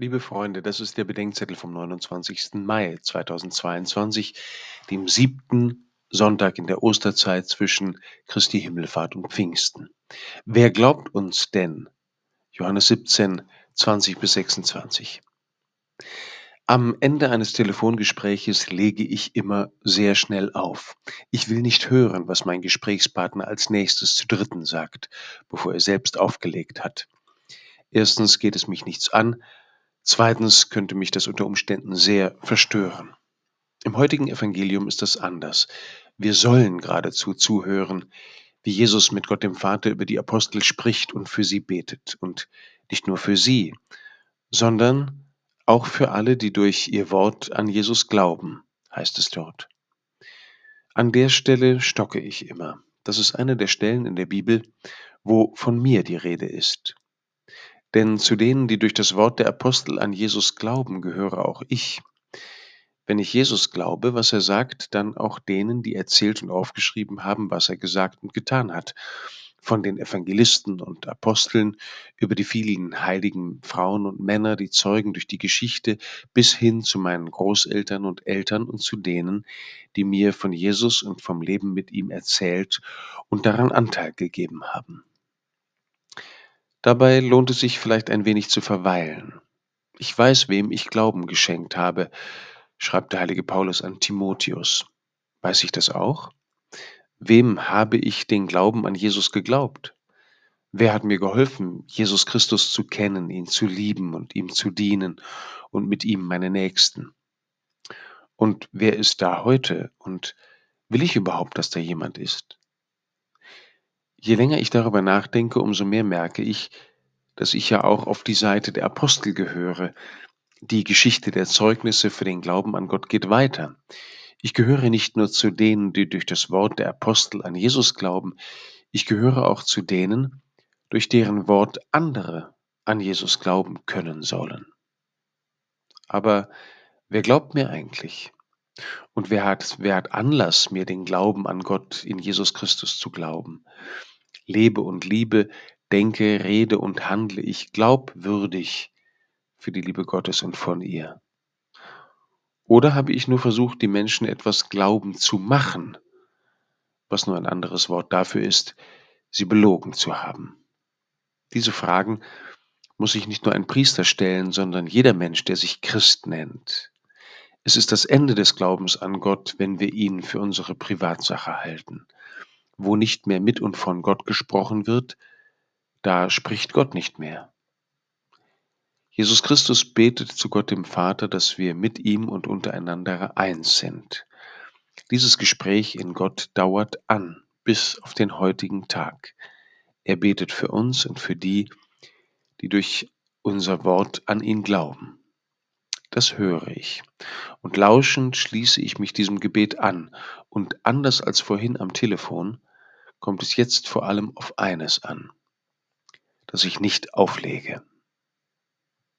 Liebe Freunde, das ist der Bedenkzettel vom 29. Mai 2022, dem siebten Sonntag in der Osterzeit zwischen Christi Himmelfahrt und Pfingsten. Wer glaubt uns denn? Johannes 17, 20 bis 26. Am Ende eines Telefongespräches lege ich immer sehr schnell auf. Ich will nicht hören, was mein Gesprächspartner als nächstes zu Dritten sagt, bevor er selbst aufgelegt hat. Erstens geht es mich nichts an, Zweitens könnte mich das unter Umständen sehr verstören. Im heutigen Evangelium ist das anders. Wir sollen geradezu zuhören, wie Jesus mit Gott dem Vater über die Apostel spricht und für sie betet. Und nicht nur für sie, sondern auch für alle, die durch ihr Wort an Jesus glauben, heißt es dort. An der Stelle stocke ich immer. Das ist eine der Stellen in der Bibel, wo von mir die Rede ist. Denn zu denen, die durch das Wort der Apostel an Jesus glauben, gehöre auch ich. Wenn ich Jesus glaube, was er sagt, dann auch denen, die erzählt und aufgeschrieben haben, was er gesagt und getan hat. Von den Evangelisten und Aposteln über die vielen heiligen Frauen und Männer, die Zeugen durch die Geschichte, bis hin zu meinen Großeltern und Eltern und zu denen, die mir von Jesus und vom Leben mit ihm erzählt und daran Anteil gegeben haben. Dabei lohnt es sich vielleicht ein wenig zu verweilen. Ich weiß, wem ich Glauben geschenkt habe, schreibt der heilige Paulus an Timotheus. Weiß ich das auch? Wem habe ich den Glauben an Jesus geglaubt? Wer hat mir geholfen, Jesus Christus zu kennen, ihn zu lieben und ihm zu dienen und mit ihm meine Nächsten? Und wer ist da heute und will ich überhaupt, dass da jemand ist? Je länger ich darüber nachdenke, umso mehr merke ich, dass ich ja auch auf die Seite der Apostel gehöre. Die Geschichte der Zeugnisse für den Glauben an Gott geht weiter. Ich gehöre nicht nur zu denen, die durch das Wort der Apostel an Jesus glauben, ich gehöre auch zu denen, durch deren Wort andere an Jesus glauben können sollen. Aber wer glaubt mir eigentlich? Und wer hat, wer hat Anlass, mir den Glauben an Gott in Jesus Christus zu glauben? Lebe und liebe, denke, rede und handle ich glaubwürdig für die Liebe Gottes und von ihr? Oder habe ich nur versucht, die Menschen etwas glauben zu machen, was nur ein anderes Wort dafür ist, sie belogen zu haben? Diese Fragen muss sich nicht nur ein Priester stellen, sondern jeder Mensch, der sich Christ nennt. Es ist das Ende des Glaubens an Gott, wenn wir ihn für unsere Privatsache halten. Wo nicht mehr mit und von Gott gesprochen wird, da spricht Gott nicht mehr. Jesus Christus betet zu Gott dem Vater, dass wir mit ihm und untereinander eins sind. Dieses Gespräch in Gott dauert an bis auf den heutigen Tag. Er betet für uns und für die, die durch unser Wort an ihn glauben. Das höre ich. Und lauschend schließe ich mich diesem Gebet an. Und anders als vorhin am Telefon kommt es jetzt vor allem auf eines an, dass ich nicht auflege.